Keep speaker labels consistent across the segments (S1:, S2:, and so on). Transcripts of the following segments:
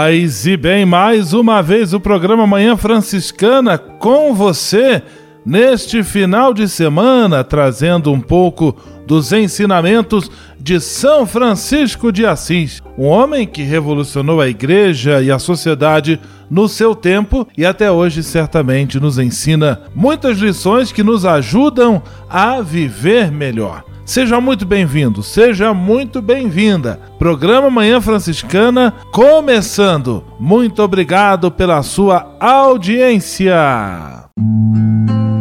S1: Paz e bem, mais uma vez o programa Manhã Franciscana com você neste final de semana, trazendo um pouco dos ensinamentos de São Francisco de Assis, um homem que revolucionou a igreja e a sociedade no seu tempo e até hoje certamente nos ensina muitas lições que nos ajudam a viver melhor. Seja muito bem-vindo, seja muito bem-vinda. Programa Manhã Franciscana começando. Muito obrigado pela sua audiência.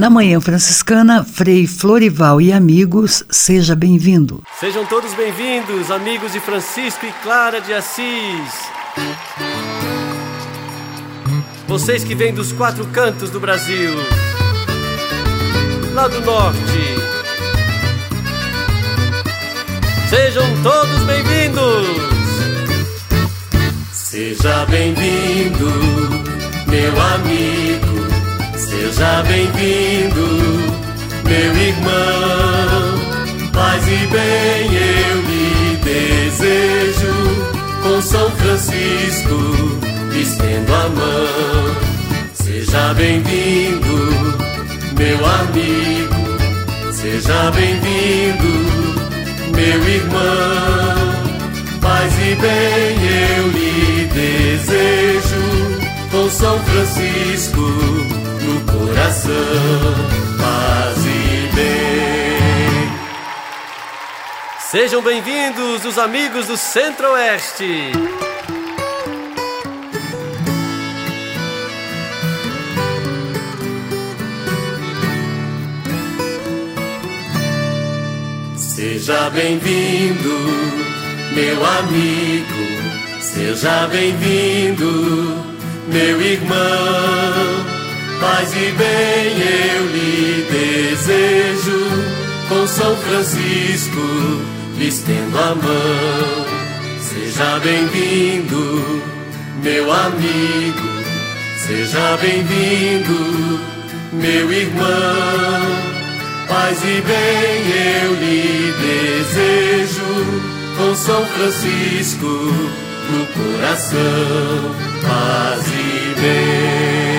S2: Na Manhã Franciscana, Frei Florival e amigos, seja bem-vindo.
S3: Sejam todos bem-vindos, amigos de Francisco e Clara de Assis. Vocês que vêm dos quatro cantos do Brasil, lá do norte, Sejam todos bem-vindos!
S4: Seja bem-vindo, meu amigo. Seja bem-vindo, meu irmão. Paz e bem eu lhe desejo. Com São Francisco, estendo a mão. Seja bem-vindo, meu amigo. Seja bem-vindo meu irmão. Paz e bem eu lhe desejo, com São Francisco coração. Paz e bem.
S3: Sejam bem-vindos os amigos do Centro-Oeste.
S4: Seja bem-vindo, meu amigo. Seja bem-vindo, meu irmão. Paz e bem eu lhe desejo. Com São Francisco lhe estendo a mão. Seja bem-vindo, meu amigo. Seja bem-vindo, meu irmão. Paz e bem eu lhe desejo, com São Francisco no coração. Paz e bem.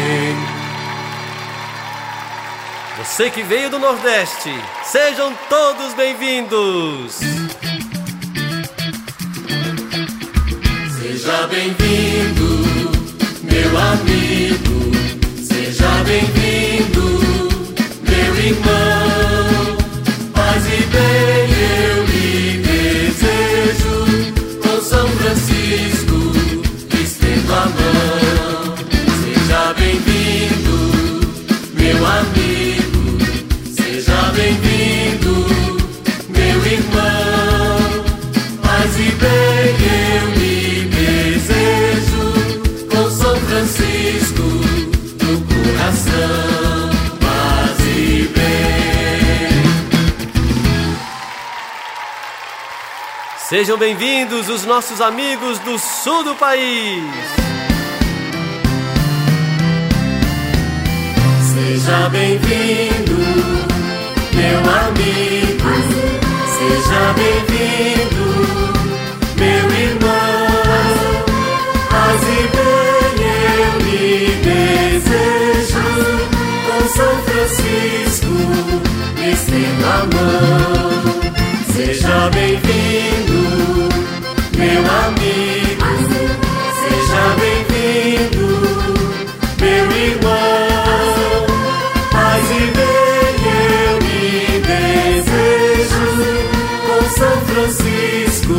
S3: Você que veio do Nordeste, sejam todos bem-vindos.
S4: Seja bem-vindo, meu amigo. Seja bem-vindo, meu irmão. Sejam bem-vindos os nossos amigos do sul do país.
S5: Seja bem-vindo, meu amigo. Seja bem-vindo, meu irmão. Paz e bem eu lhe desejo. Com São Francisco, estendo a mão. Seja bem-vindo, meu amigo. Seja bem-vindo, meu irmão. Paz e bem eu lhe desejo. Com São Francisco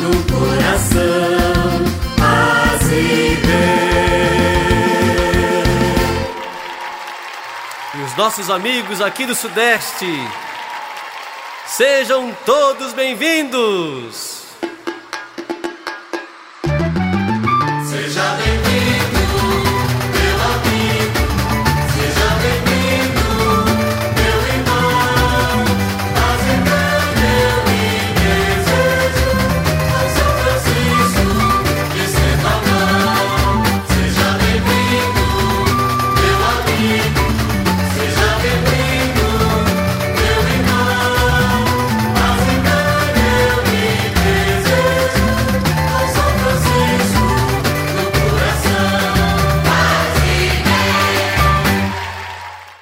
S5: no coração. Paz e bem.
S4: E os nossos amigos aqui do Sudeste. Sejam todos bem-vindos!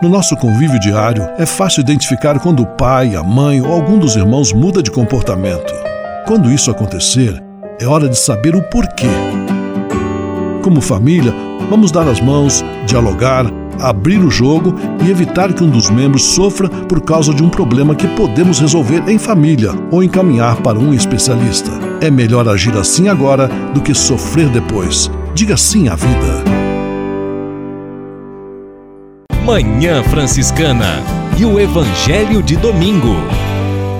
S6: No nosso convívio diário, é fácil identificar quando o pai, a mãe ou algum dos irmãos muda de comportamento. Quando isso acontecer, é hora de saber o porquê. Como família, vamos dar as mãos, dialogar, abrir o jogo e evitar que um dos membros sofra por causa de um problema que podemos resolver em família ou encaminhar para um especialista. É melhor agir assim agora do que sofrer depois. Diga sim à vida.
S7: Manhã Franciscana e o Evangelho de Domingo.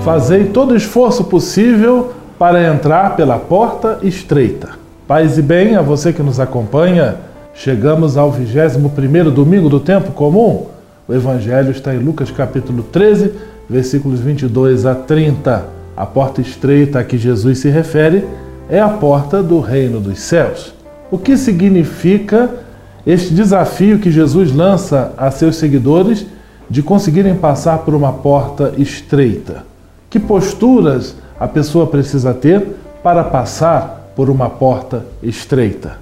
S1: Fazei todo esforço possível para entrar pela porta estreita. Paz e bem a você que nos acompanha. Chegamos ao 21º domingo do tempo comum. O evangelho está em Lucas capítulo 13, versículos 22 a 30. A porta estreita a que Jesus se refere é a porta do reino dos céus. O que significa este desafio que Jesus lança a seus seguidores de conseguirem passar por uma porta estreita? Que posturas a pessoa precisa ter para passar por uma porta estreita?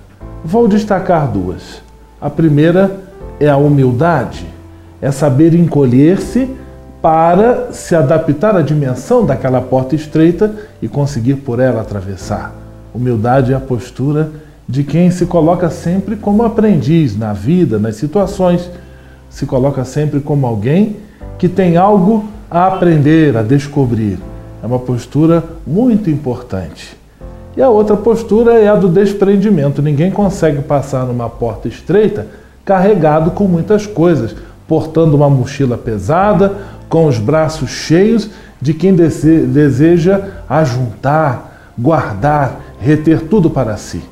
S1: Vou destacar duas. A primeira é a humildade, é saber encolher-se para se adaptar à dimensão daquela porta estreita e conseguir por ela atravessar. Humildade é a postura de quem se coloca sempre como aprendiz na vida, nas situações, se coloca sempre como alguém que tem algo a aprender, a descobrir. É uma postura muito importante. E a outra postura é a do desprendimento. Ninguém consegue passar numa porta estreita carregado com muitas coisas, portando uma mochila pesada, com os braços cheios de quem deseja ajuntar, guardar, reter tudo para si.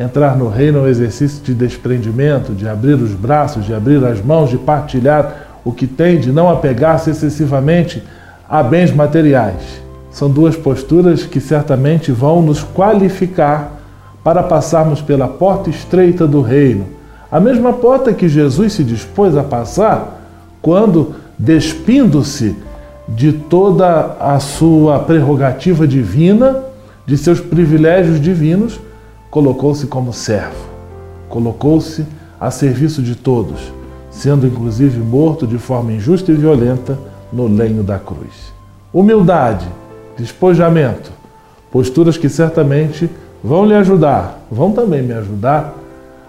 S1: Entrar no reino é um exercício de desprendimento, de abrir os braços, de abrir as mãos, de partilhar o que tem, de não apegar-se excessivamente a bens materiais. São duas posturas que certamente vão nos qualificar para passarmos pela porta estreita do reino. A mesma porta que Jesus se dispôs a passar quando, despindo-se de toda a sua prerrogativa divina, de seus privilégios divinos, colocou-se como servo, colocou-se a serviço de todos, sendo inclusive morto de forma injusta e violenta no lenho da cruz. Humildade, despojamento, posturas que certamente vão lhe ajudar, vão também me ajudar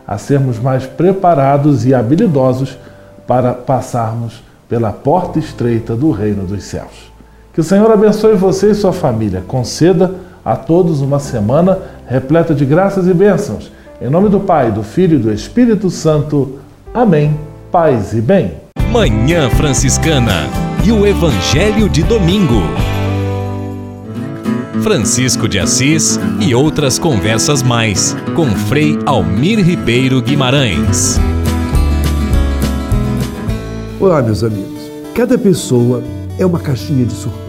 S1: a sermos mais preparados e habilidosos para passarmos pela porta estreita do reino dos céus. Que o Senhor abençoe você e sua família, conceda
S8: a todos uma semana repleta de graças e bênçãos. Em nome do Pai, do Filho e do Espírito Santo. Amém. Paz e bem.
S7: Manhã Franciscana e o Evangelho de Domingo. Francisco de Assis e outras conversas mais com Frei Almir Ribeiro Guimarães.
S9: Olá, meus amigos. Cada pessoa é uma caixinha de surpresas.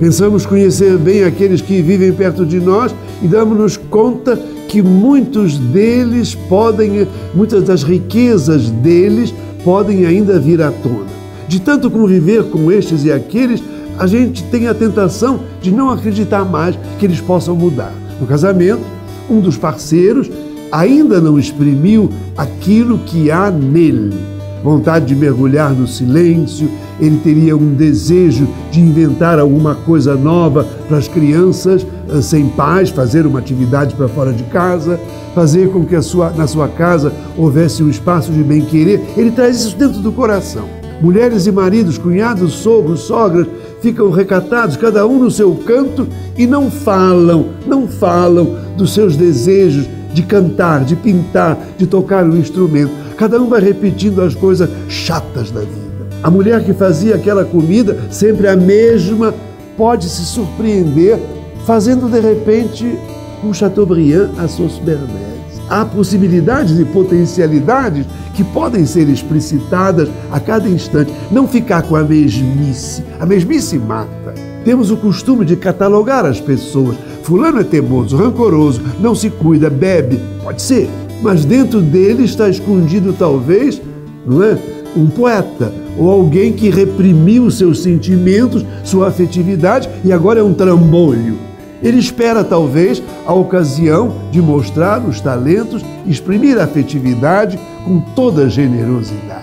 S9: Pensamos conhecer bem aqueles que vivem perto de nós e damos-nos conta que muitos deles podem, muitas das riquezas deles podem ainda vir à tona. De tanto conviver com estes e aqueles, a gente tem a tentação de não acreditar mais que eles possam mudar. No casamento, um dos parceiros ainda não exprimiu aquilo que há nele. Vontade de mergulhar no silêncio, ele teria um desejo de inventar alguma coisa nova para as crianças eh, sem pais, fazer uma atividade para fora de casa, fazer com que sua, na sua casa houvesse um espaço de bem-querer. Ele traz isso dentro do coração. Mulheres e maridos, cunhados, sogros, sogras, ficam recatados, cada um no seu canto, e não falam, não falam dos seus desejos de cantar, de pintar, de tocar um instrumento. Cada um vai repetindo as coisas chatas da vida. A mulher que fazia aquela comida, sempre a mesma, pode se surpreender fazendo de repente um Chateaubriand à sauce Bernays. Há possibilidades e potencialidades que podem ser explicitadas a cada instante. Não ficar com a mesmice. A mesmice mata. Temos o costume de catalogar as pessoas. Fulano é teimoso, rancoroso, não se cuida, bebe. Pode ser. Mas dentro dele está escondido, talvez, não é? Um poeta ou alguém que reprimiu seus sentimentos, sua afetividade e agora é um trambolho. Ele espera, talvez, a ocasião de mostrar os talentos, exprimir a afetividade com toda generosidade.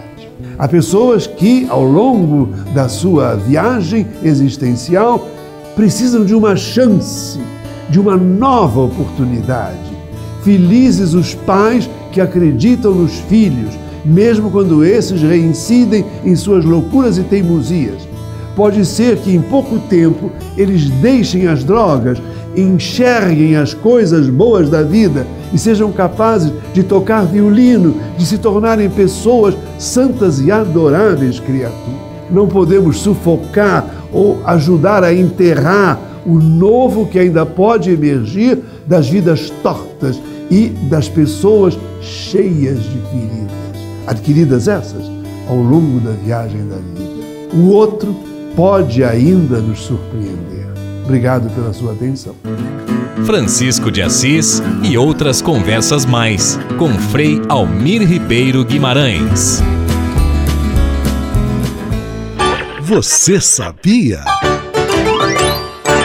S9: Há pessoas que, ao longo da sua viagem existencial, precisam de uma chance, de uma nova oportunidade. Felizes os pais que acreditam nos filhos, mesmo quando esses reincidem em suas loucuras e teimosias. Pode ser que em pouco tempo eles deixem as drogas, enxerguem as coisas boas da vida e sejam capazes de tocar violino, de se tornarem pessoas santas e adoráveis criaturas. Não podemos sufocar ou ajudar a enterrar o novo que ainda pode emergir das vidas tortas e das pessoas cheias de feridas, adquiridas essas ao longo da viagem da vida. O outro pode ainda nos surpreender. Obrigado pela sua atenção.
S7: Francisco de Assis e outras conversas mais com Frei Almir Ribeiro Guimarães.
S6: Você sabia?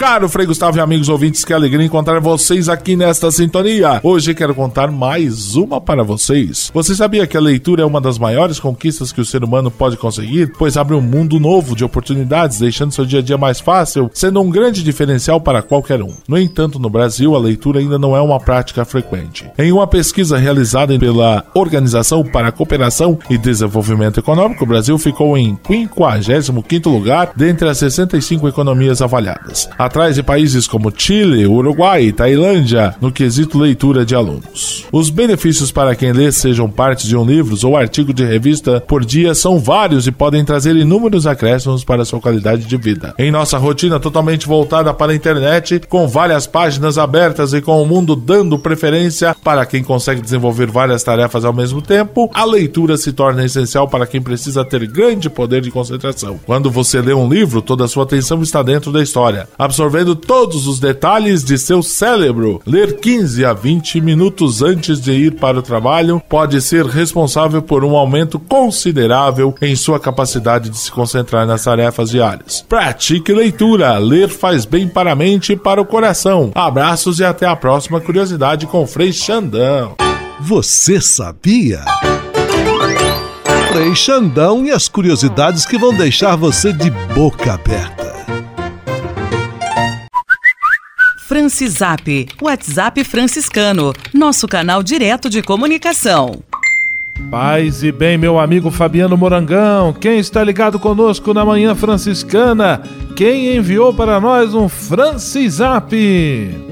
S8: Caro Frei Gustavo e amigos ouvintes, que alegria encontrar vocês aqui nesta sintonia. Hoje quero contar mais uma para vocês. Você sabia que a leitura é uma das maiores conquistas que o ser humano pode conseguir, pois abre um mundo novo de oportunidades, deixando seu dia a dia mais fácil, sendo um grande diferencial para qualquer um. No entanto, no Brasil, a leitura ainda não é uma prática frequente. Em uma pesquisa realizada pela Organização para a Cooperação e Desenvolvimento Econômico, o Brasil ficou em 55º lugar dentre as 65 economias avaliadas atrás de países como Chile, Uruguai e Tailândia no quesito leitura de alunos. Os benefícios para quem lê, sejam partes de um livro ou artigo de revista por dia, são vários e podem trazer inúmeros acréscimos para sua qualidade de vida. Em nossa rotina totalmente voltada para a internet, com várias páginas abertas e com o mundo dando preferência para quem consegue desenvolver várias tarefas ao mesmo tempo, a leitura se torna essencial para quem precisa ter grande poder de concentração. Quando você lê um livro, toda a sua atenção está dentro da história absorvendo todos os detalhes de seu cérebro. Ler 15 a 20 minutos antes de ir para o trabalho pode ser responsável por um aumento considerável em sua capacidade de se concentrar nas tarefas diárias. Pratique leitura. Ler faz bem para a mente e para o coração. Abraços e até a próxima curiosidade com Frei Xandão.
S6: Você sabia? Frei Xandão e as curiosidades que vão deixar você de boca aberta.
S10: Francisap, WhatsApp franciscano, nosso canal direto de comunicação.
S1: Paz e bem, meu amigo Fabiano Morangão. Quem está ligado conosco na Manhã Franciscana? Quem enviou para nós um Francisap?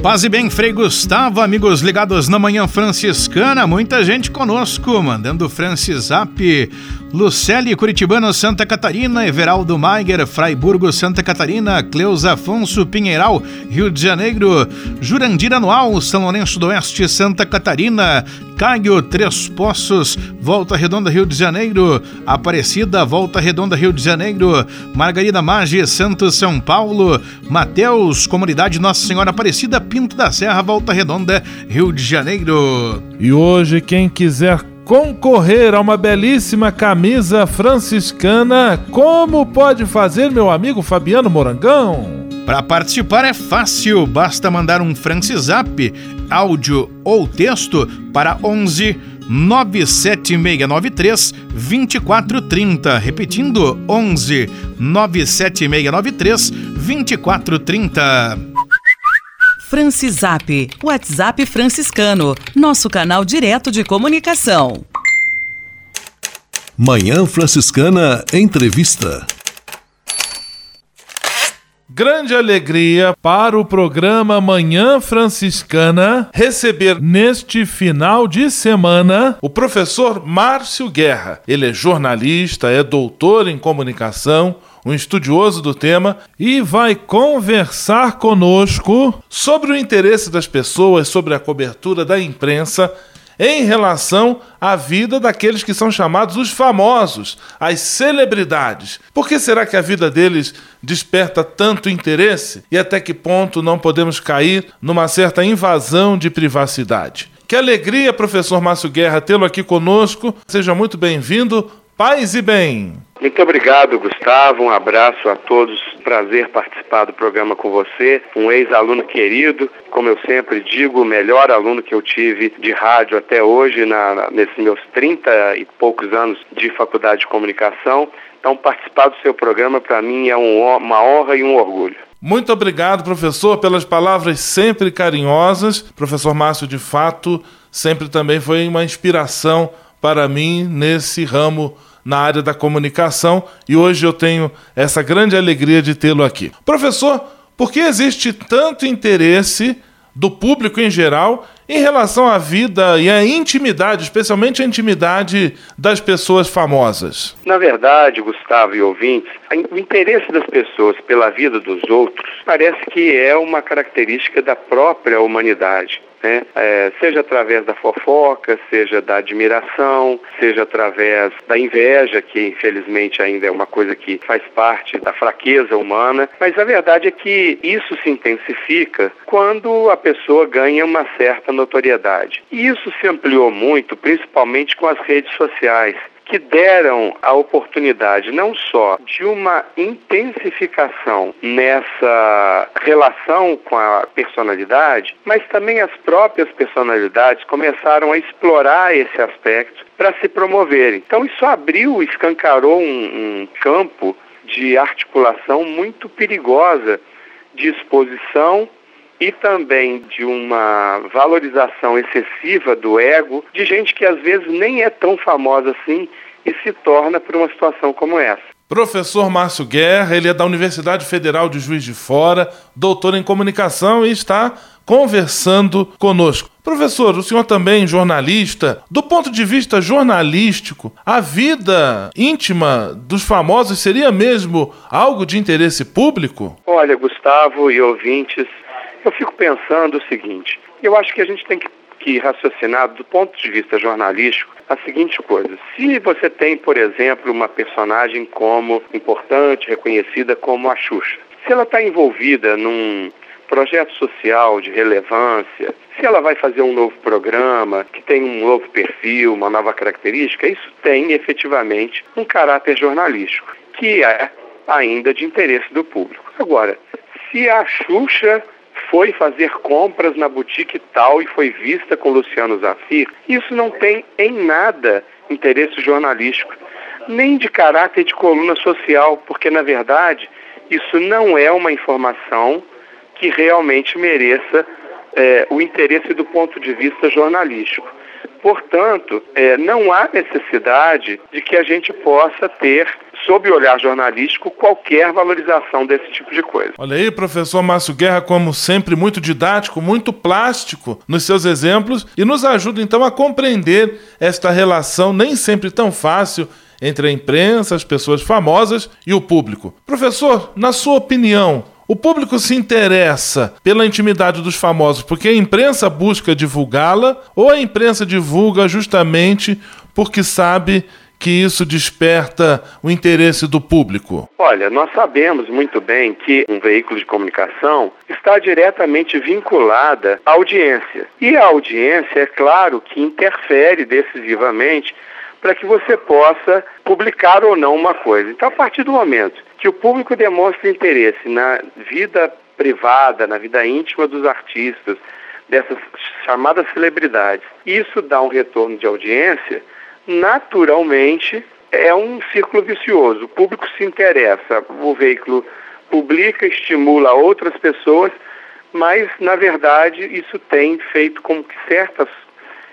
S11: Paz e bem, Frei Gustavo, amigos ligados na Manhã Franciscana. Muita gente conosco, mandando Francisap. Lucélia Curitibano, Santa Catarina, Everaldo Maiger, Fraiburgo, Santa Catarina, Cleusa Afonso Pinheiral, Rio de Janeiro, Jurandir Anual, São Lourenço do Oeste, Santa Catarina, Caio Três Poços, Volta Redonda, Rio de Janeiro, Aparecida, Volta Redonda, Rio de Janeiro, Margarida Maggi, Santos, São Paulo, Mateus, Comunidade Nossa Senhora Aparecida, Pinto da Serra, Volta Redonda, Rio de Janeiro.
S1: E hoje, quem quiser concorrer a uma belíssima camisa franciscana, como pode fazer, meu amigo Fabiano Morangão?
S11: Para participar é fácil, basta mandar um Francisap, áudio ou texto para 11 97693 2430. Repetindo, 11 97693 2430.
S12: Francisap, WhatsApp franciscano, nosso canal direto de comunicação.
S6: Manhã Franciscana Entrevista.
S1: Grande alegria para o programa Manhã Franciscana receber neste final de semana o professor Márcio Guerra. Ele é jornalista, é doutor em comunicação, um estudioso do tema, e vai conversar conosco sobre o interesse das pessoas, sobre a cobertura da imprensa em relação à vida daqueles que são chamados os famosos, as celebridades. Por que será que a vida deles desperta tanto interesse e até que ponto não podemos cair numa certa invasão de privacidade? Que alegria, professor Márcio Guerra, tê-lo aqui conosco. Seja muito bem-vindo. Paz e bem.
S13: Muito obrigado, Gustavo. Um abraço a todos. Prazer participar do programa com você. Um ex-aluno querido, como eu sempre digo, o melhor aluno que eu tive de rádio até hoje, na, nesses meus 30 e poucos anos de faculdade de comunicação. Então, participar do seu programa para mim é um, uma honra e um orgulho.
S1: Muito obrigado, professor, pelas palavras sempre carinhosas. Professor Márcio, de fato, sempre também foi uma inspiração para mim nesse ramo na área da comunicação e hoje eu tenho essa grande alegria de tê-lo aqui. Professor, por que existe tanto interesse do público em geral em relação à vida e à intimidade, especialmente a intimidade das pessoas famosas?
S13: Na verdade, Gustavo e ouvintes, o interesse das pessoas pela vida dos outros parece que é uma característica da própria humanidade né? É, seja através da fofoca, seja da admiração, seja através da inveja, que infelizmente ainda é uma coisa que faz parte da fraqueza humana, mas a verdade é que isso se intensifica quando a pessoa ganha uma certa notoriedade. E isso se ampliou muito, principalmente com as redes sociais que deram a oportunidade não só de uma intensificação nessa relação com a personalidade, mas também as próprias personalidades começaram a explorar esse aspecto para se promoverem. Então isso abriu, escancarou um, um campo de articulação muito perigosa de exposição e também de uma valorização excessiva do ego de gente que às vezes nem é tão famosa assim e se torna por uma situação como essa.
S1: Professor Márcio Guerra, ele é da Universidade Federal de Juiz de Fora, doutor em comunicação e está conversando conosco. Professor, o senhor também jornalista, do ponto de vista jornalístico, a vida íntima dos famosos seria mesmo algo de interesse público?
S13: Olha, Gustavo e ouvintes, eu fico pensando o seguinte: eu acho que a gente tem que, que raciocinar do ponto de vista jornalístico a seguinte coisa: se você tem, por exemplo, uma personagem como importante, reconhecida como a Xuxa, se ela está envolvida num projeto social de relevância, se ela vai fazer um novo programa que tem um novo perfil, uma nova característica, isso tem efetivamente um caráter jornalístico, que é ainda de interesse do público. Agora, se a Xuxa foi fazer compras na boutique tal e foi vista com Luciano Zafir, isso não tem em nada interesse jornalístico, nem de caráter de coluna social, porque na verdade isso não é uma informação que realmente mereça é, o interesse do ponto de vista jornalístico. Portanto, é, não há necessidade de que a gente possa ter, sob o olhar jornalístico, qualquer valorização desse tipo de coisa.
S1: Olha aí, professor Márcio Guerra, como sempre, muito didático, muito plástico nos seus exemplos e nos ajuda então a compreender esta relação nem sempre tão fácil entre a imprensa, as pessoas famosas e o público. Professor, na sua opinião, o público se interessa pela intimidade dos famosos porque a imprensa busca divulgá-la ou a imprensa divulga justamente porque sabe que isso desperta o interesse do público?
S13: Olha, nós sabemos muito bem que um veículo de comunicação está diretamente vinculada à audiência. E a audiência, é claro, que interfere decisivamente para que você possa publicar ou não uma coisa. Então, a partir do momento que o público demonstra interesse na vida privada, na vida íntima dos artistas, dessas chamadas celebridades, isso dá um retorno de audiência, naturalmente é um círculo vicioso. O público se interessa, o veículo publica, estimula outras pessoas, mas na verdade isso tem feito com que certas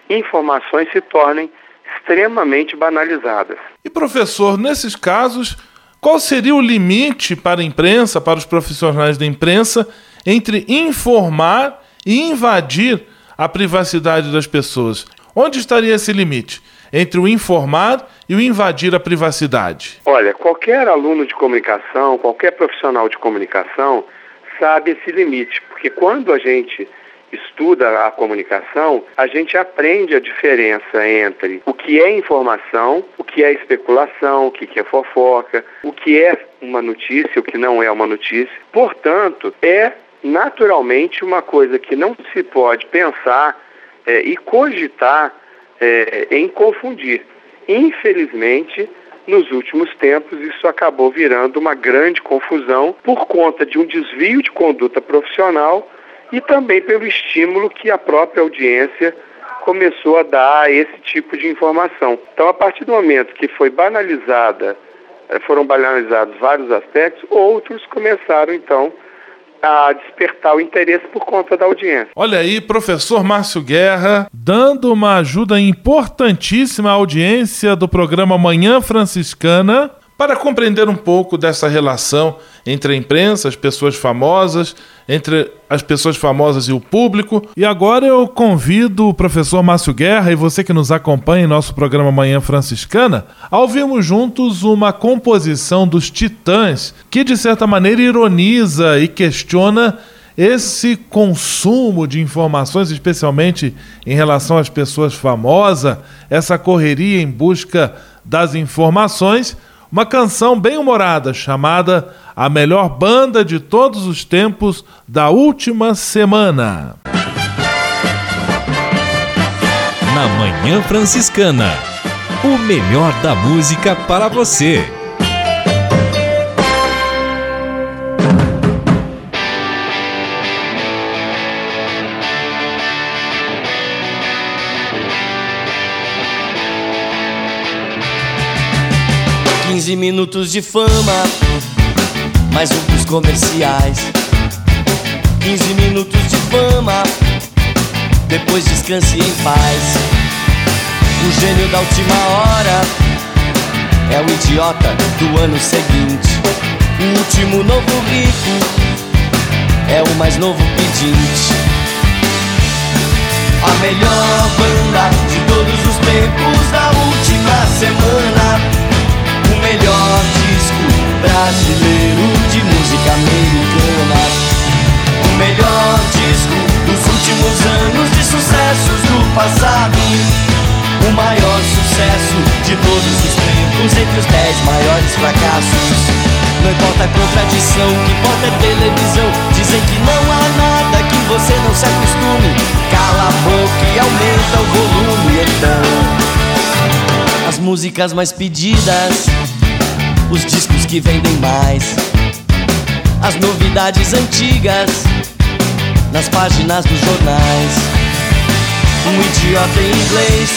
S13: informações se tornem extremamente banalizadas.
S1: E professor, nesses casos, qual seria o limite para a imprensa, para os profissionais da imprensa, entre informar e invadir a privacidade das pessoas? Onde estaria esse limite entre o informar e o invadir a privacidade?
S13: Olha, qualquer aluno de comunicação, qualquer profissional de comunicação sabe esse limite, porque quando a gente estuda a comunicação, a gente aprende a diferença entre o que é informação, o que é especulação, o que é fofoca, o que é uma notícia, o que não é uma notícia. Portanto, é naturalmente uma coisa que não se pode pensar é, e cogitar é, em confundir. Infelizmente, nos últimos tempos, isso acabou virando uma grande confusão por conta de um desvio de conduta profissional e também pelo estímulo que a própria audiência começou a dar a esse tipo de informação. Então, a partir do momento que foi banalizada, eh, foram banalizados vários aspectos, outros começaram então a despertar o interesse por conta da audiência.
S1: Olha aí, professor Márcio Guerra, dando uma ajuda importantíssima à audiência do programa Manhã Franciscana para compreender um pouco dessa relação entre a imprensa, as pessoas famosas, entre as pessoas famosas e o público. E agora eu convido o professor Márcio Guerra e você que nos acompanha em nosso programa Manhã Franciscana a ouvirmos juntos uma composição dos Titãs que, de certa maneira, ironiza e questiona esse consumo de informações, especialmente em relação às pessoas famosas, essa correria em busca das informações uma canção bem humorada chamada A Melhor Banda de Todos os Tempos da Última Semana.
S7: Na Manhã Franciscana, o melhor da música para você.
S14: Quinze minutos de fama, mais um comerciais. 15 minutos de fama, depois descanse em paz. O gênio da última hora é o idiota do ano seguinte. O último novo rico é o mais novo pedinte. A melhor banda de todos os tempos da última semana. Brasileiro de música americana. O melhor disco dos últimos anos de sucessos do passado. O maior sucesso de todos os tempos entre os dez maiores fracassos. Não importa a contradição, o que importa é televisão. Dizem que não há nada que você não se acostume. Cala a boca e aumenta o volume, então. As músicas mais pedidas, os discos que vendem mais, as novidades antigas nas páginas dos jornais. Um idiota em inglês,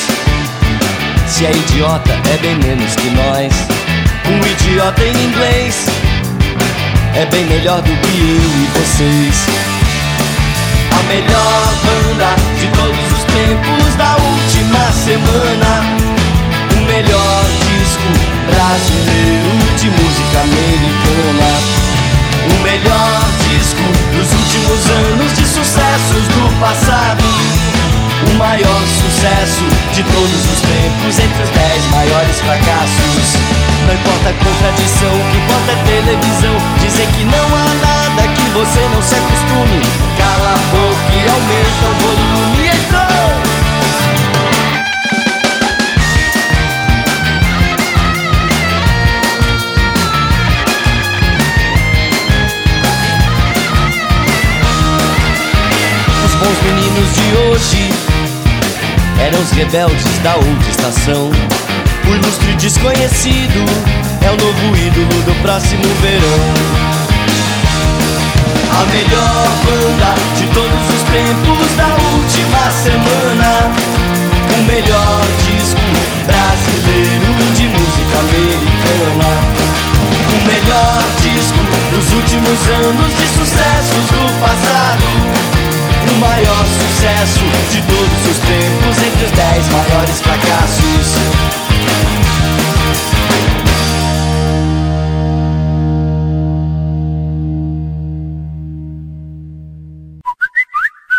S14: se é idiota é bem menos que nós. Um idiota em inglês é bem melhor do que eu e vocês. A melhor banda de todos os tempos da última semana. O melhor brasileiro de música americana. O melhor disco dos últimos anos de sucessos do passado. O maior sucesso de todos os tempos entre os dez maiores fracassos. Não importa a contradição, o que importa é televisão. Dizer que não há nada que você não se acostume. Cala a boca e aumenta o volume. Os meninos de hoje eram os rebeldes da outra estação. O ilustre desconhecido é o novo ídolo do próximo verão. A melhor banda de todos os tempos da última semana. O melhor disco brasileiro de música americana. O melhor disco dos últimos anos de sucessos do passado. O maior sucesso de todos os tempos entre os dez maiores fracassos.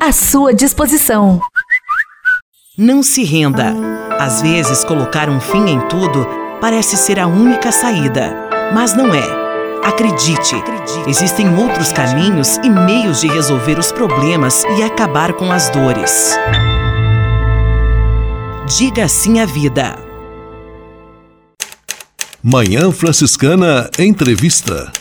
S15: à sua disposição.
S10: Não se renda. Às vezes, colocar um fim em tudo parece ser a única saída, mas não é. Acredite, existem outros caminhos e meios de resolver os problemas e acabar com as dores. Diga sim à vida.
S6: Manhã Franciscana Entrevista.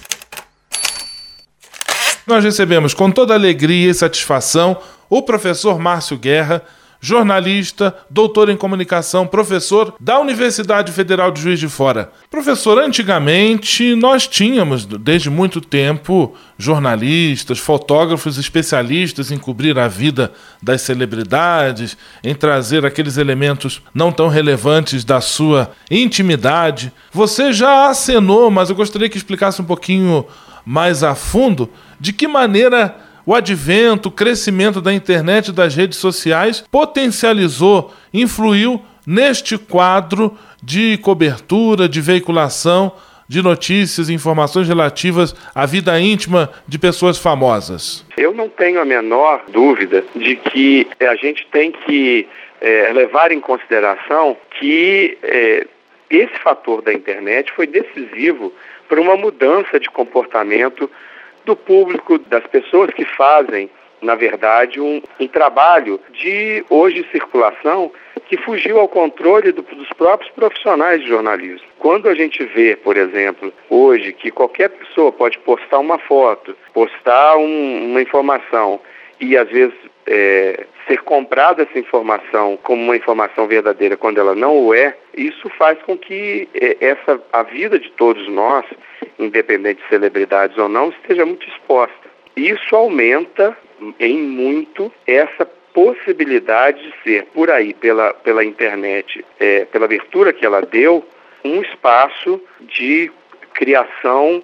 S1: Nós recebemos com toda alegria e satisfação o professor Márcio Guerra, jornalista, doutor em comunicação, professor da Universidade Federal de Juiz de Fora. Professor, antigamente nós tínhamos, desde muito tempo, jornalistas, fotógrafos especialistas em cobrir a vida das celebridades, em trazer aqueles elementos não tão relevantes da sua intimidade. Você já acenou, mas eu gostaria que explicasse um pouquinho mais a fundo de que maneira o advento, o crescimento da internet e das redes sociais potencializou, influiu neste quadro de cobertura, de veiculação de notícias e informações relativas à vida íntima de pessoas famosas?
S13: Eu não tenho a menor dúvida de que a gente tem que é, levar em consideração que é, esse fator da internet foi decisivo para uma mudança de comportamento do público, das pessoas que fazem, na verdade, um, um trabalho de hoje circulação que fugiu ao controle do, dos próprios profissionais de jornalismo. Quando a gente vê, por exemplo, hoje que qualquer pessoa pode postar uma foto, postar um, uma informação e às vezes é, ser comprada essa informação como uma informação verdadeira quando ela não o é, isso faz com que é, essa a vida de todos nós, independente de celebridades ou não, esteja muito exposta. Isso aumenta em muito essa possibilidade de ser por aí pela pela internet, é, pela abertura que ela deu, um espaço de criação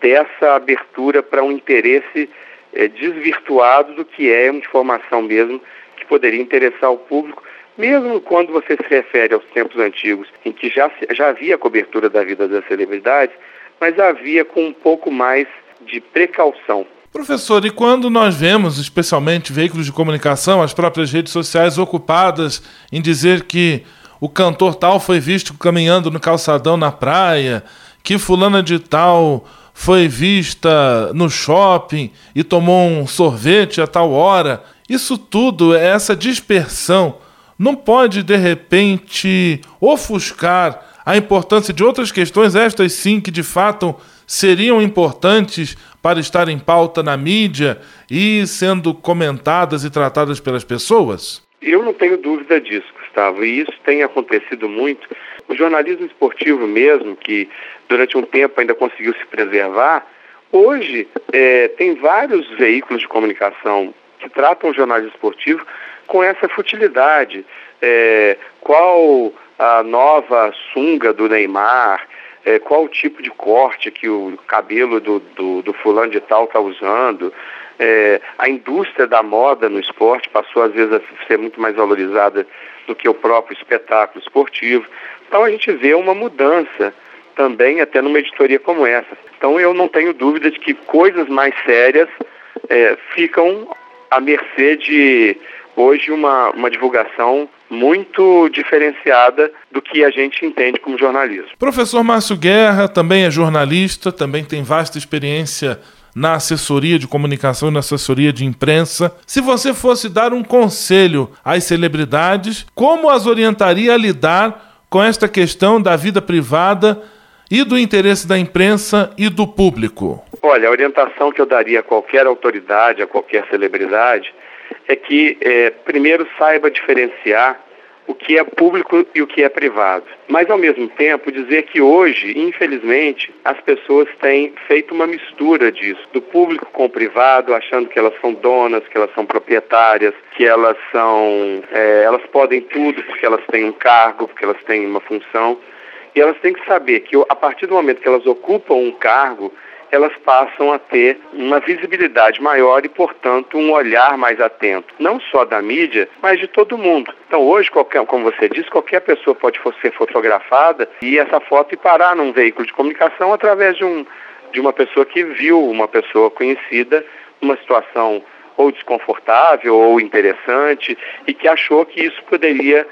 S13: dessa abertura para um interesse é, desvirtuado do que é uma informação mesmo que poderia interessar o público, mesmo quando você se refere aos tempos antigos, em que já, já havia cobertura da vida das celebridades, mas havia com um pouco mais de precaução.
S1: Professor, e quando nós vemos, especialmente veículos de comunicação, as próprias redes sociais ocupadas em dizer que o cantor tal foi visto caminhando no calçadão na praia, que fulana de tal foi vista no shopping e tomou um sorvete a tal hora. Isso tudo, essa dispersão, não pode de repente ofuscar a importância de outras questões, estas sim que de fato seriam importantes para estar em pauta na mídia e sendo comentadas e tratadas pelas pessoas?
S13: Eu não tenho dúvida disso, Gustavo, e isso tem acontecido muito. O jornalismo esportivo mesmo, que durante um tempo ainda conseguiu se preservar, hoje é, tem vários veículos de comunicação que tratam o jornalismo esportivo com essa futilidade. É, qual a nova sunga do Neymar? É, qual o tipo de corte que o cabelo do, do, do fulano de tal está usando? É, a indústria da moda no esporte passou às vezes a ser muito mais valorizada do que o próprio espetáculo esportivo. Então a gente vê uma mudança também até numa editoria como essa. Então eu não tenho dúvida de que coisas mais sérias é, ficam à mercê de hoje uma, uma divulgação muito diferenciada do que a gente entende como jornalismo.
S1: Professor Márcio Guerra também é jornalista, também tem vasta experiência na assessoria de comunicação e na assessoria de imprensa. Se você fosse dar um conselho às celebridades, como as orientaria a lidar com esta questão da vida privada e do interesse da imprensa e do público?
S13: Olha, a orientação que eu daria a qualquer autoridade, a qualquer celebridade, é que, é, primeiro, saiba diferenciar o que é público e o que é privado. Mas, ao mesmo tempo, dizer que hoje, infelizmente, as pessoas têm feito uma mistura disso, do público com o privado, achando que elas são donas, que elas são proprietárias, que elas são. É, elas podem tudo porque elas têm um cargo, porque elas têm uma função. E elas têm que saber que, a partir do momento que elas ocupam um cargo, elas passam a ter uma visibilidade maior e, portanto, um olhar mais atento, não só da mídia, mas de todo mundo. Então, hoje, qualquer, como você disse, qualquer pessoa pode ser fotografada e essa foto ir parar num veículo de comunicação através de, um, de uma pessoa que viu uma pessoa conhecida numa situação ou desconfortável ou interessante e que achou que isso poderia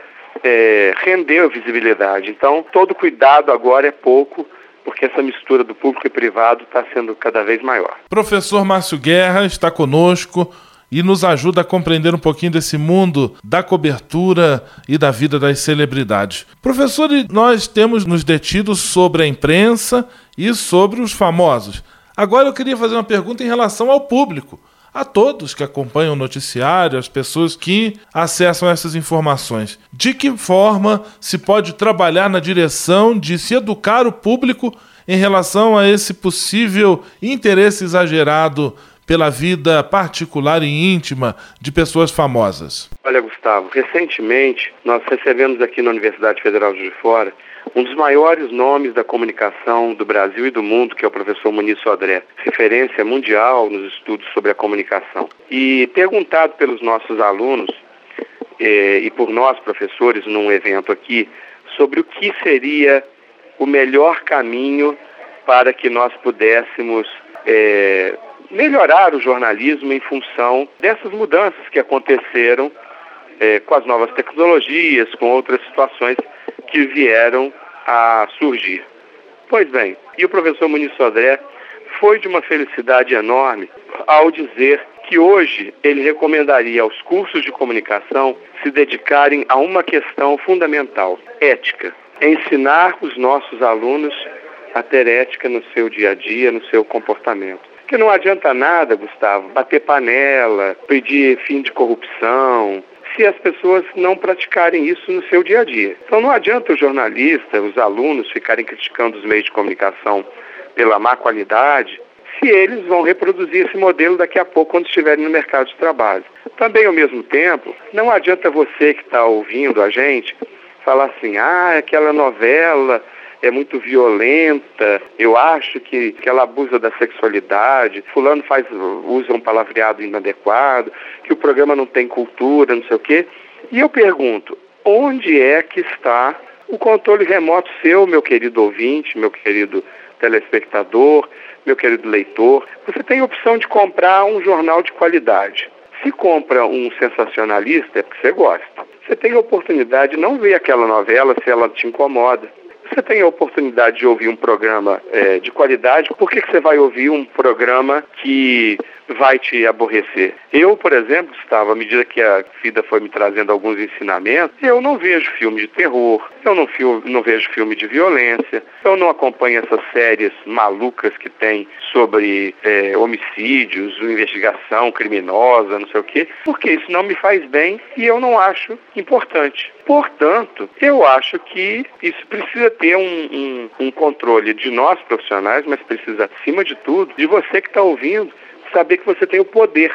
S13: é, render visibilidade. Então, todo cuidado agora é pouco porque essa mistura do público e privado está sendo cada vez maior.
S1: Professor Márcio Guerra está conosco e nos ajuda a compreender um pouquinho desse mundo da cobertura e da vida das celebridades. Professor, nós temos nos detido sobre a imprensa e sobre os famosos. Agora eu queria fazer uma pergunta em relação ao público a todos que acompanham o noticiário, as pessoas que acessam essas informações. De que forma se pode trabalhar na direção de se educar o público em relação a esse possível interesse exagerado pela vida particular e íntima de pessoas famosas?
S13: Olha, Gustavo, recentemente nós recebemos aqui na Universidade Federal de Fora um dos maiores nomes da comunicação do Brasil e do mundo, que é o professor Muniz Sodré, referência mundial nos estudos sobre a comunicação. E perguntado pelos nossos alunos eh, e por nós, professores, num evento aqui, sobre o que seria o melhor caminho para que nós pudéssemos eh, melhorar o jornalismo em função dessas mudanças que aconteceram eh, com as novas tecnologias, com outras situações que vieram a surgir. Pois bem, e o professor Muniz Sodré foi de uma felicidade enorme ao dizer que hoje ele recomendaria aos cursos de comunicação se dedicarem a uma questão fundamental, ética. Ensinar os nossos alunos a ter ética no seu dia a dia, no seu comportamento. Que não adianta nada, Gustavo, bater panela, pedir fim de corrupção, se as pessoas não praticarem isso no seu dia a dia. Então não adianta o jornalista, os alunos ficarem criticando os meios de comunicação pela má qualidade, se eles vão reproduzir esse modelo daqui a pouco quando estiverem no mercado de trabalho. Também ao mesmo tempo, não adianta você que está ouvindo a gente falar assim, ah, aquela novela é muito violenta, eu acho que, que ela abusa da sexualidade, fulano faz, usa um palavreado inadequado, que o programa não tem cultura, não sei o quê. E eu pergunto, onde é que está o controle remoto seu, meu querido ouvinte, meu querido telespectador, meu querido leitor? Você tem a opção de comprar um jornal de qualidade. Se compra um sensacionalista, é porque você gosta. Você tem a oportunidade de não ver aquela novela se ela te incomoda você tem a oportunidade de ouvir um programa é, de qualidade, por que, que você vai ouvir um programa que vai te aborrecer. Eu, por exemplo, estava à medida que a vida foi me trazendo alguns ensinamentos, eu não vejo filme de terror, eu não, fio, não vejo filme de violência, eu não acompanho essas séries malucas que tem sobre é, homicídios, investigação criminosa, não sei o quê, porque isso não me faz bem e eu não acho importante. Portanto, eu acho que isso precisa ter um, um, um controle de nós profissionais, mas precisa, acima de tudo, de você que está ouvindo, saber que você tem o poder.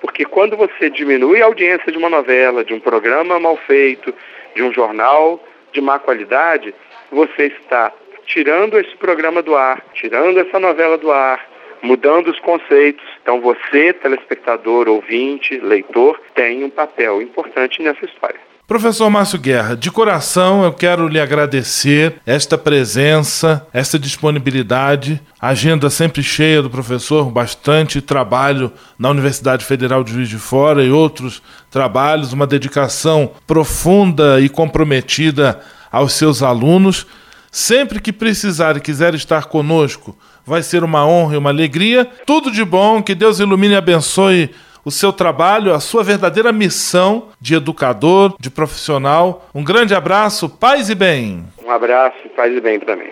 S13: Porque quando você diminui a audiência de uma novela, de um programa mal feito, de um jornal de má qualidade, você está tirando esse programa do ar, tirando essa novela do ar, mudando os conceitos. Então você, telespectador, ouvinte, leitor, tem um papel importante nessa história.
S1: Professor Márcio Guerra, de coração eu quero lhe agradecer esta presença, esta disponibilidade, agenda sempre cheia do professor, bastante trabalho na Universidade Federal de Juiz de Fora e outros trabalhos, uma dedicação profunda e comprometida aos seus alunos. Sempre que precisar e quiser estar conosco, vai ser uma honra e uma alegria. Tudo de bom, que Deus ilumine e abençoe o seu trabalho, a sua verdadeira missão de educador, de profissional. Um grande abraço, paz e bem.
S13: Um abraço, paz e bem para mim.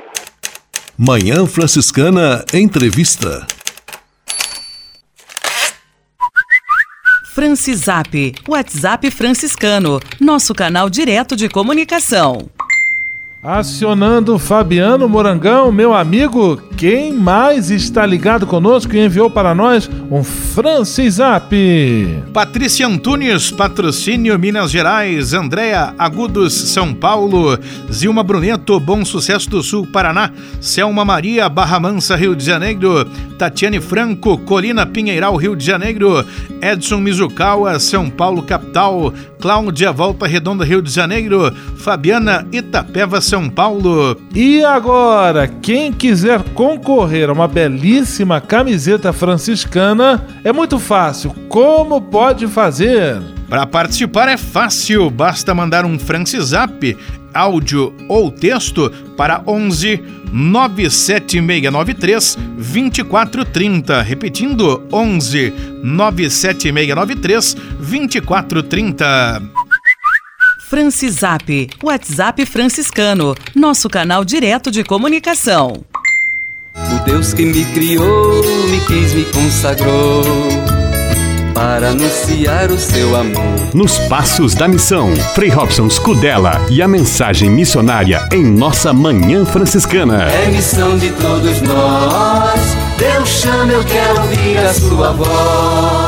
S6: Manhã Franciscana Entrevista.
S12: Francisap, WhatsApp franciscano, nosso canal direto de comunicação.
S1: Acionando Fabiano Morangão, meu amigo, quem mais está ligado conosco e enviou para nós um Francisap?
S11: Patrícia Antunes, patrocínio Minas Gerais, Andréa Agudos, São Paulo, Zilma Bruneto, Bom Sucesso do Sul, Paraná, Selma Maria, Barra Mansa, Rio de Janeiro, Tatiane Franco, Colina Pinheiral, Rio de Janeiro, Edson Mizukawa, São Paulo, capital, Cláudia Volta Redonda, Rio de Janeiro, Fabiana Itapeva, São Paulo.
S1: E agora, quem quiser concorrer a uma belíssima camiseta franciscana, é muito fácil. Como pode fazer?
S11: Para participar é fácil, basta mandar um Francisap, áudio ou texto para 11 97693 2430. Repetindo, 11 97693 2430.
S12: Francisap, WhatsApp franciscano, nosso canal direto de comunicação.
S16: O Deus que me criou, me quis, me consagrou para anunciar o seu amor.
S17: Nos Passos da Missão, Frei Robson Scudella e a mensagem missionária em nossa Manhã Franciscana.
S16: É missão de todos nós. Deus chama, eu quero ouvir a sua voz.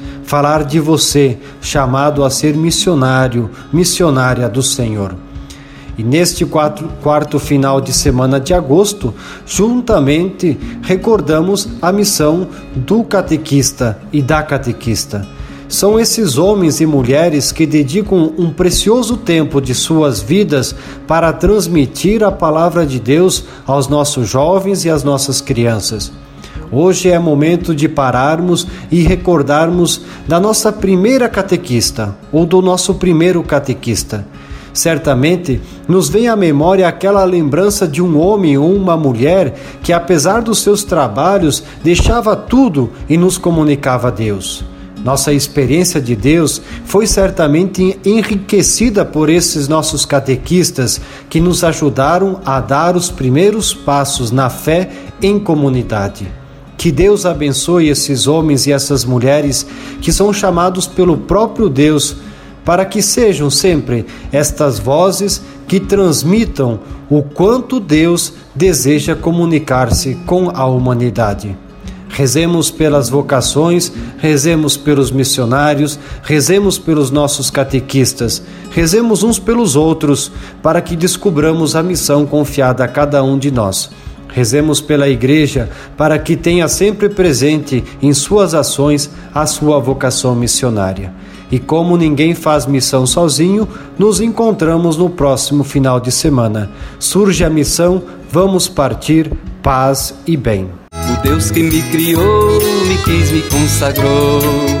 S18: falar de você, chamado a ser missionário, missionária do Senhor. E neste quatro, quarto final de semana de agosto, juntamente recordamos a missão do catequista e da catequista. São esses homens e mulheres que dedicam um precioso tempo de suas vidas para transmitir a palavra de Deus aos nossos jovens e às nossas crianças. Hoje é momento de pararmos e recordarmos da nossa primeira catequista ou do nosso primeiro catequista. Certamente nos vem à memória aquela lembrança de um homem ou uma mulher que, apesar dos seus trabalhos, deixava tudo e nos comunicava a Deus. Nossa experiência de Deus foi certamente enriquecida por esses nossos catequistas que nos ajudaram a dar os primeiros passos na fé em comunidade. Que Deus abençoe esses homens e essas mulheres que são chamados pelo próprio Deus para que sejam sempre estas vozes que transmitam o quanto Deus deseja comunicar-se com a humanidade. Rezemos pelas vocações, rezemos pelos missionários, rezemos pelos nossos catequistas, rezemos uns pelos outros, para que descubramos a missão confiada a cada um de nós. Rezemos pela Igreja para que tenha sempre presente em suas ações a sua vocação missionária. E como ninguém faz missão sozinho, nos encontramos no próximo final de semana. Surge a missão, vamos partir, paz e bem.
S16: O Deus que me criou, me quis, me consagrou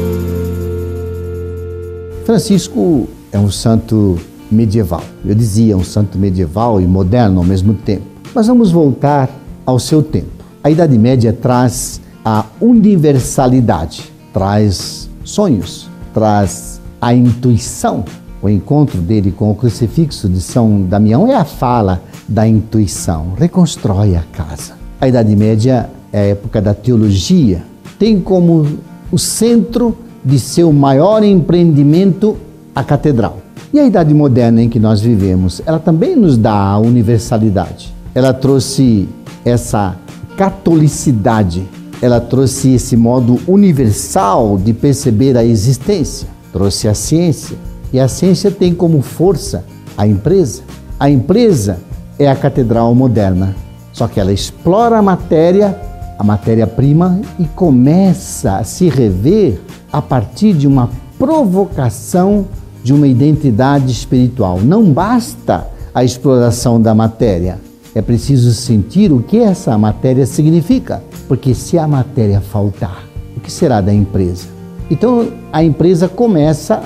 S19: Francisco é um santo medieval. Eu dizia um santo medieval e moderno ao mesmo tempo. Mas vamos voltar ao seu tempo. A Idade Média traz a universalidade, traz sonhos, traz a intuição. O encontro dele com o crucifixo de São Damião é a fala da intuição, reconstrói a casa. A Idade Média é a época da teologia, tem como o centro de seu maior empreendimento a catedral. E a Idade Moderna em que nós vivemos, ela também nos dá a universalidade. Ela trouxe essa catolicidade, ela trouxe esse modo universal de perceber a existência, trouxe a ciência. E a ciência tem como força a empresa. A empresa é a catedral moderna. Só que ela explora a matéria, a matéria-prima, e começa a se rever a partir de uma provocação de uma identidade espiritual. Não basta a exploração da matéria, é preciso sentir o que essa matéria significa, porque se a matéria faltar, o que será da empresa? Então a empresa começa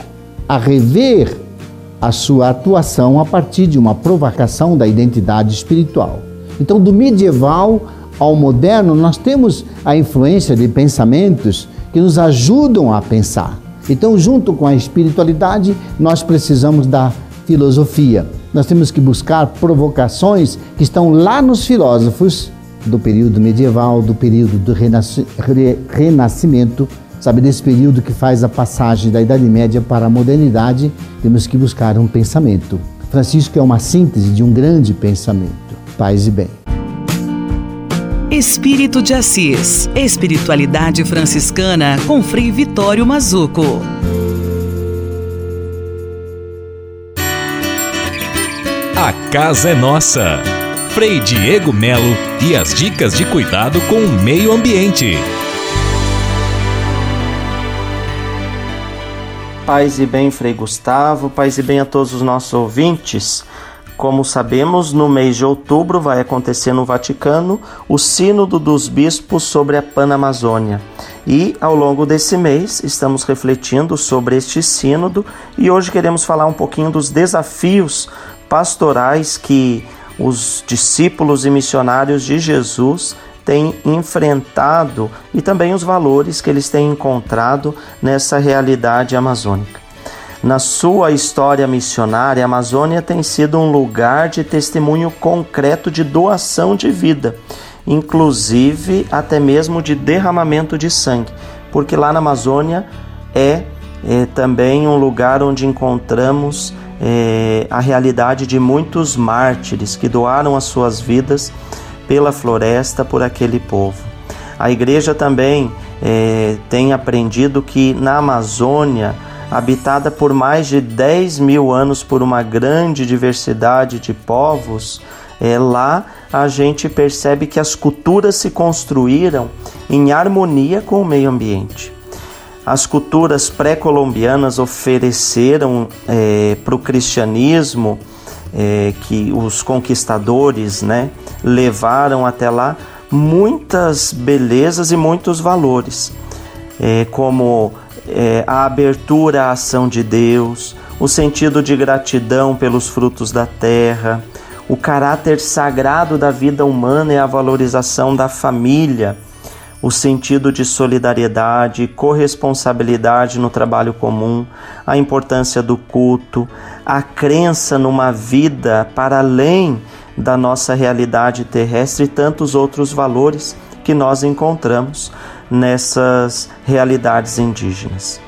S19: a rever a sua atuação a partir de uma provocação da identidade espiritual. Então, do medieval ao moderno, nós temos a influência de pensamentos que nos ajudam a pensar. Então, junto com a espiritualidade, nós precisamos da filosofia. Nós temos que buscar provocações que estão lá nos filósofos do período medieval, do período do renasc renascimento Sabe, desse período que faz a passagem da Idade Média para a modernidade, temos que buscar um pensamento. Francisco é uma síntese de um grande pensamento. Paz e bem.
S12: Espírito de Assis. Espiritualidade franciscana com Frei Vitório Mazuco.
S7: A casa é nossa. Frei Diego Melo e as dicas de cuidado com o meio ambiente.
S20: Paz e bem, Frei Gustavo, paz e bem a todos os nossos ouvintes. Como sabemos, no mês de outubro vai acontecer no Vaticano o Sínodo dos Bispos sobre a Panamazônia. E ao longo desse mês estamos refletindo sobre este sínodo e hoje queremos falar um pouquinho dos desafios pastorais que os discípulos e missionários de Jesus têm enfrentado e também os valores que eles têm encontrado nessa realidade amazônica. Na sua história missionária, a Amazônia tem sido um lugar de testemunho concreto de doação de vida, inclusive até mesmo de derramamento de sangue, porque lá na Amazônia é, é também um lugar onde encontramos é, a realidade de muitos mártires que doaram as suas vidas pela floresta, por aquele povo. A igreja também é, tem aprendido que na Amazônia, habitada por mais de 10 mil anos por uma grande diversidade de povos, é, lá a gente percebe que as culturas se construíram em harmonia com o meio ambiente. As culturas pré-colombianas ofereceram é, para o cristianismo é, que os conquistadores né, levaram até lá muitas belezas e muitos valores. é, como é, a abertura à ação de Deus, o sentido de gratidão pelos frutos da terra, o caráter sagrado da vida humana e a valorização da família, o sentido de solidariedade, corresponsabilidade no trabalho comum, a importância do culto, a crença numa vida para além da nossa realidade terrestre e tantos outros valores que nós encontramos nessas realidades indígenas.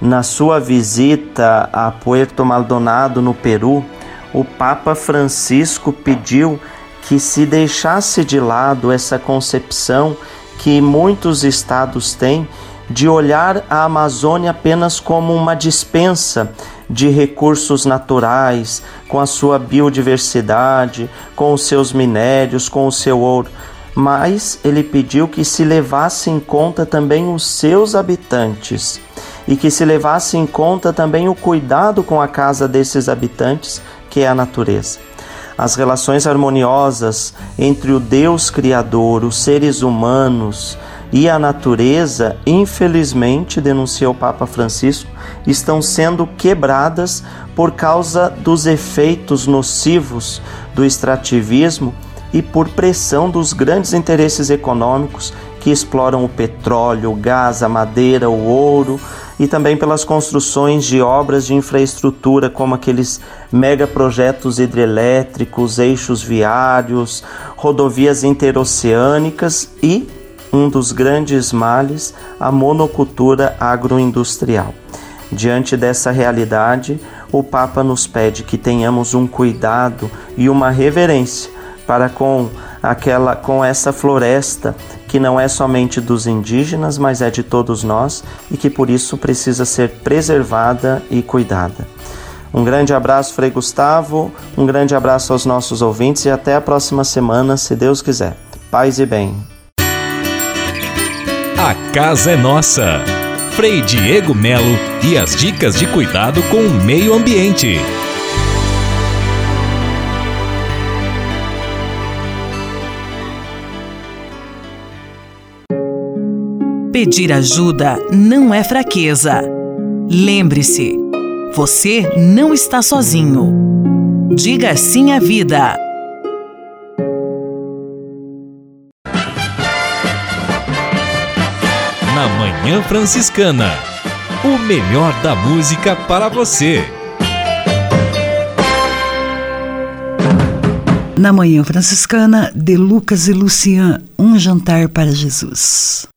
S20: Na sua visita a Puerto Maldonado, no Peru, o Papa Francisco pediu que se deixasse de lado essa concepção que muitos estados têm de olhar a Amazônia apenas como uma dispensa de recursos naturais, com a sua biodiversidade, com os seus minérios, com o seu ouro. Mas ele pediu que se levasse em conta também os seus habitantes e que se levasse em conta também o cuidado com a casa desses habitantes, que é a natureza. As relações harmoniosas entre o Deus Criador, os seres humanos e a natureza, infelizmente, denunciou o Papa Francisco, estão sendo quebradas por causa dos efeitos nocivos do extrativismo e por pressão dos grandes interesses econômicos que exploram o petróleo, o gás, a madeira, o ouro e também pelas construções de obras de infraestrutura, como aqueles megaprojetos hidrelétricos, eixos viários, rodovias interoceânicas e, um dos grandes males, a monocultura agroindustrial. Diante dessa realidade, o Papa nos pede que tenhamos um cuidado e uma reverência para com aquela com essa floresta que não é somente dos indígenas, mas é de todos nós e que por isso precisa ser preservada e cuidada. Um grande abraço, Frei Gustavo, um grande abraço aos nossos ouvintes e até a próxima semana, se Deus quiser. Paz e bem.
S7: A casa é nossa. Frei Diego Melo e as dicas de cuidado com o meio ambiente.
S10: Pedir ajuda não é fraqueza. Lembre-se, você não está sozinho. Diga sim à vida.
S7: Na Manhã Franciscana. O melhor da música para você.
S2: Na Manhã Franciscana, de Lucas e Lucian, um jantar para Jesus.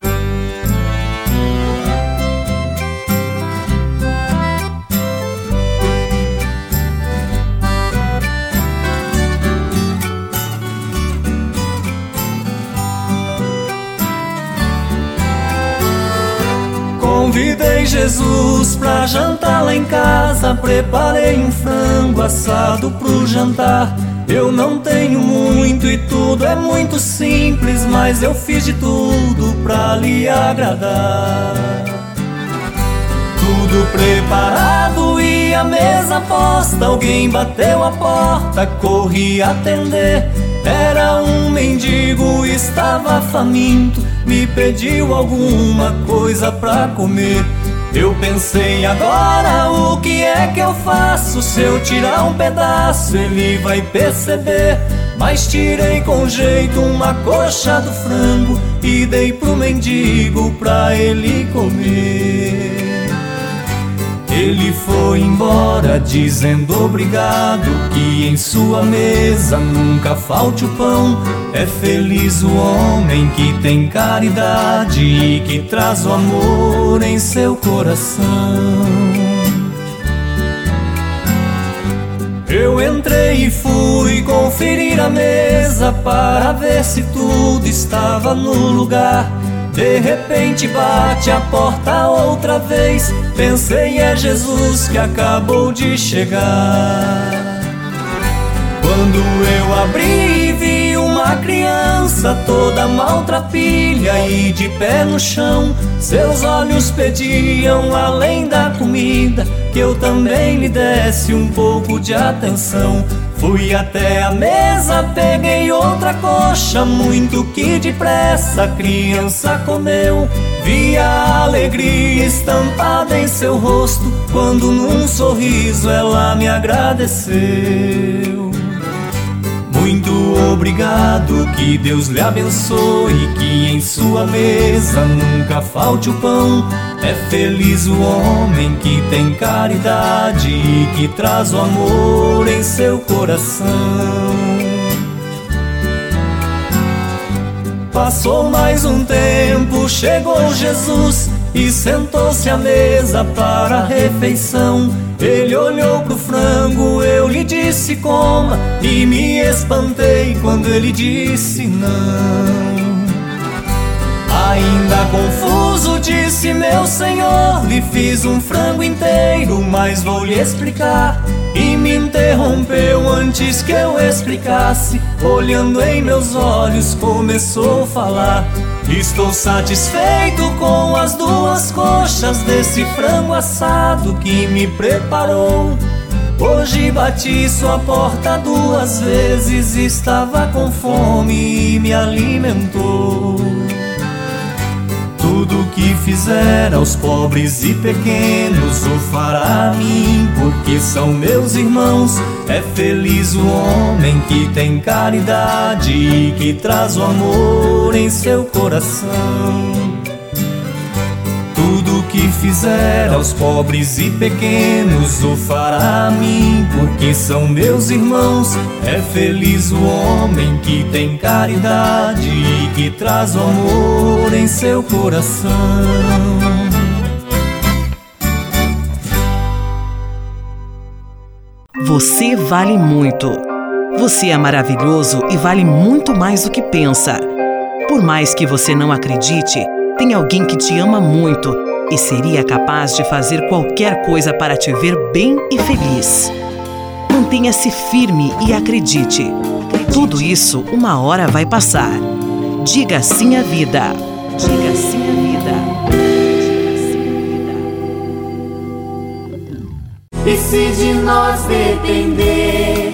S5: Convidei Jesus pra jantar lá em casa. Preparei um frango assado pro jantar. Eu não tenho muito e tudo é muito simples, mas eu fiz de tudo pra lhe agradar. Tudo preparado e a mesa posta. Alguém bateu a porta, corri atender. Era um mendigo, estava faminto. Me pediu alguma coisa pra comer. Eu pensei agora o que é que eu faço? Se eu tirar um pedaço, ele vai perceber. Mas tirei com jeito uma coxa do frango e dei pro mendigo pra ele comer. Ele foi embora dizendo obrigado Que em sua mesa nunca falte o pão. É feliz o homem que tem caridade E que traz o amor em seu coração. Eu entrei e fui conferir a mesa Para ver se tudo estava no lugar de repente bate a porta outra vez. Pensei é Jesus que acabou de chegar. Quando eu abri, vi uma criança toda maltrapilha e de pé no chão. Seus olhos pediam, além da comida, que eu também lhe desse um pouco de atenção. Fui até a mesa, peguei outra coxa, muito que depressa a criança comeu. Vi a alegria estampada em seu rosto, quando num sorriso ela me agradeceu. Obrigado, que Deus lhe abençoe, que em sua mesa nunca falte o pão. É feliz o homem que tem caridade e que traz o amor em seu coração. Passou mais um tempo, chegou Jesus e sentou-se à mesa para a refeição. Ele olhou pro frango, eu lhe disse coma e me espantei quando ele disse não. Ainda confuso disse meu senhor Lhe fiz um frango inteiro, mas vou lhe explicar E me interrompeu antes que eu explicasse Olhando em meus olhos começou a falar Estou satisfeito com as duas coxas Desse frango assado que me preparou. Hoje bati sua porta duas vezes Estava com fome e me alimentou tudo que fizer aos pobres e pequenos o fará a mim, porque são meus irmãos. É feliz o homem que tem caridade e que traz o amor em seu coração. Que fizer aos pobres e pequenos o fará a mim, porque são meus irmãos. É feliz o homem que tem caridade e que traz o amor em seu coração.
S10: Você vale muito. Você é maravilhoso e vale muito mais do que pensa. Por mais que você não acredite, tem alguém que te ama muito e seria capaz de fazer qualquer coisa para te ver bem e feliz. Mantenha-se firme e acredite. Tudo isso uma hora vai passar. Diga sim à vida. Diga sim à vida.
S14: E se de nós depender,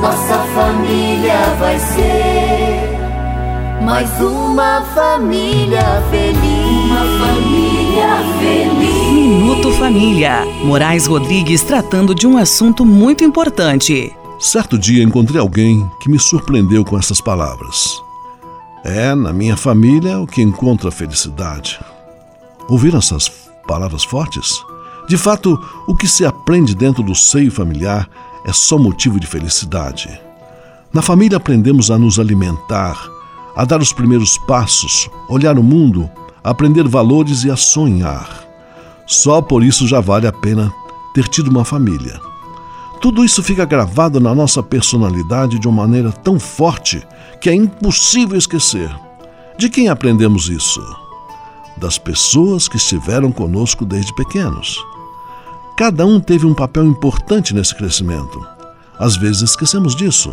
S14: nossa família vai ser mais uma família feliz. Uma família feliz.
S10: Minuto Família. Moraes Rodrigues tratando de um assunto muito importante.
S6: Certo dia encontrei alguém que me surpreendeu com essas palavras. É, na minha família, o que encontra felicidade. Ouviram essas palavras fortes? De fato, o que se aprende dentro do seio familiar é só motivo de felicidade. Na família aprendemos a nos alimentar, a dar os primeiros passos, olhar o mundo, aprender valores e a sonhar. Só por isso já vale a pena ter tido uma família. Tudo isso fica gravado na nossa personalidade de uma maneira tão forte que é impossível esquecer. De quem aprendemos isso? Das pessoas que estiveram conosco desde pequenos. Cada um teve um papel importante nesse crescimento. Às vezes esquecemos disso.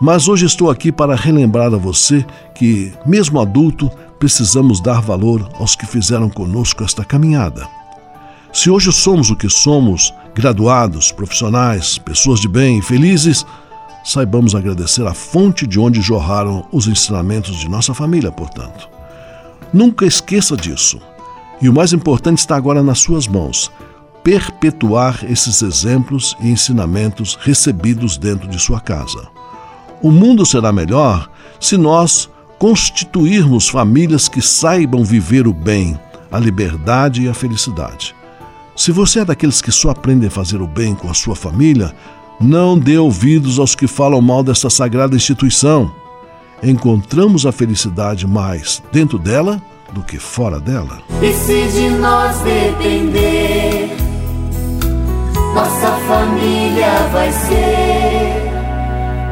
S6: Mas hoje estou aqui para relembrar a você que, mesmo adulto, precisamos dar valor aos que fizeram conosco esta caminhada. Se hoje somos o que somos, graduados, profissionais, pessoas de bem, felizes, saibamos agradecer a fonte de onde jorraram os ensinamentos de nossa família, portanto. Nunca esqueça disso. E o mais importante está agora nas suas mãos: perpetuar esses exemplos e ensinamentos recebidos dentro de sua casa. O mundo será melhor se nós constituirmos famílias que saibam viver o bem, a liberdade e a felicidade. Se você é daqueles que só aprendem a fazer o bem com a sua família, não dê ouvidos aos que falam mal desta sagrada instituição. Encontramos a felicidade mais dentro dela do que fora dela.
S14: E se de nós depender, nossa família vai ser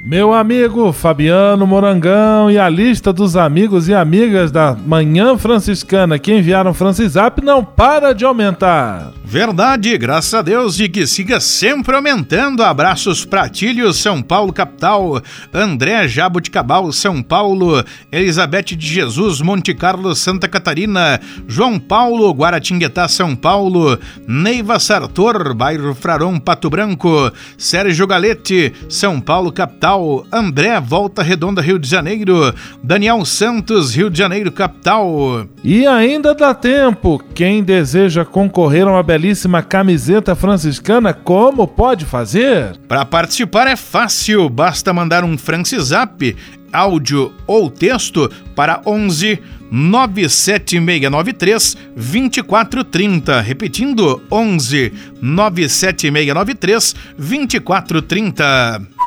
S1: Meu amigo Fabiano Morangão e a lista dos amigos e amigas da Manhã Franciscana que enviaram Francisap não para de aumentar.
S11: Verdade, graças a Deus e que siga sempre aumentando. Abraços Pratilho, São Paulo, capital. André Jabuticabal, São Paulo. Elizabeth de Jesus, Monte Carlo, Santa Catarina. João Paulo, Guaratinguetá, São Paulo. Neiva Sartor, bairro Fraron, Pato Branco. Sérgio Galete, São Paulo, capital. André, Volta Redonda, Rio de Janeiro. Daniel Santos, Rio de Janeiro, capital.
S1: E ainda dá tempo. Quem deseja concorrer a uma belíssima camiseta franciscana, como pode fazer?
S11: Para participar é fácil, basta mandar um Francisap, áudio ou texto para 11 97693 2430. Repetindo, 11 97693 2430.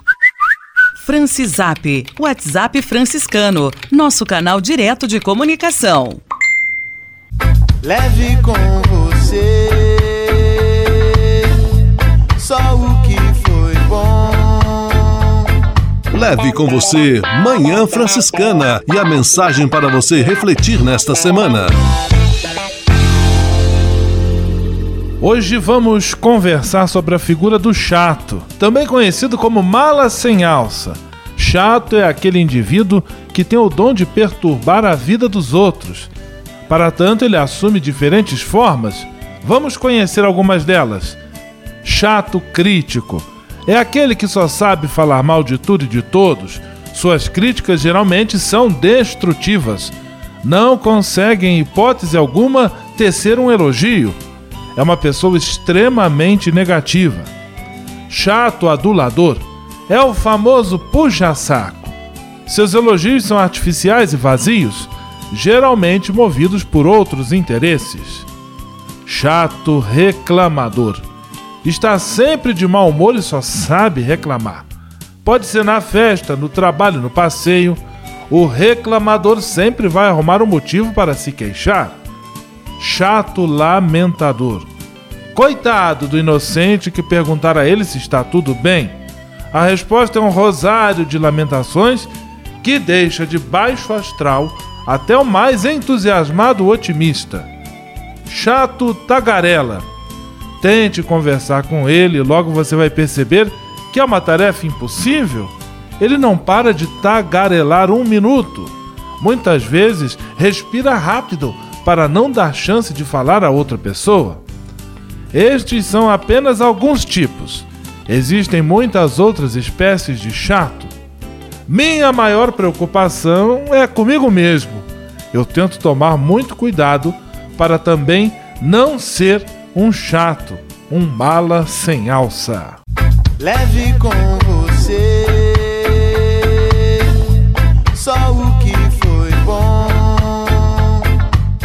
S12: Francisap, WhatsApp franciscano, nosso canal direto de comunicação.
S14: Leve com você só o que foi bom.
S6: Leve com você Manhã Franciscana e a mensagem para você refletir nesta semana.
S1: Hoje vamos conversar sobre a figura do chato, também conhecido como mala sem alça. Chato é aquele indivíduo que tem o dom de perturbar a vida dos outros. Para tanto, ele assume diferentes formas. Vamos conhecer algumas delas. Chato crítico é aquele que só sabe falar mal de tudo e de todos. Suas críticas geralmente são destrutivas. Não consegue, em hipótese alguma, tecer um elogio é uma pessoa extremamente negativa. Chato adulador é o famoso puxa-saco. Seus elogios são artificiais e vazios, geralmente movidos por outros interesses. Chato reclamador está sempre de mau humor e só sabe reclamar. Pode ser na festa, no trabalho, no passeio. O reclamador sempre vai arrumar um motivo para se queixar chato lamentador. Coitado do inocente que perguntar a ele se está tudo bem. A resposta é um rosário de lamentações que deixa de baixo astral até o mais entusiasmado otimista. Chato tagarela. Tente conversar com ele e logo você vai perceber que é uma tarefa impossível. Ele não para de tagarelar um minuto. Muitas vezes respira rápido para não dar chance de falar a outra pessoa? Estes são apenas alguns tipos. Existem muitas outras espécies de chato. Minha maior preocupação é comigo mesmo. Eu tento tomar muito cuidado para também não ser um chato, um mala sem alça.
S14: Leve com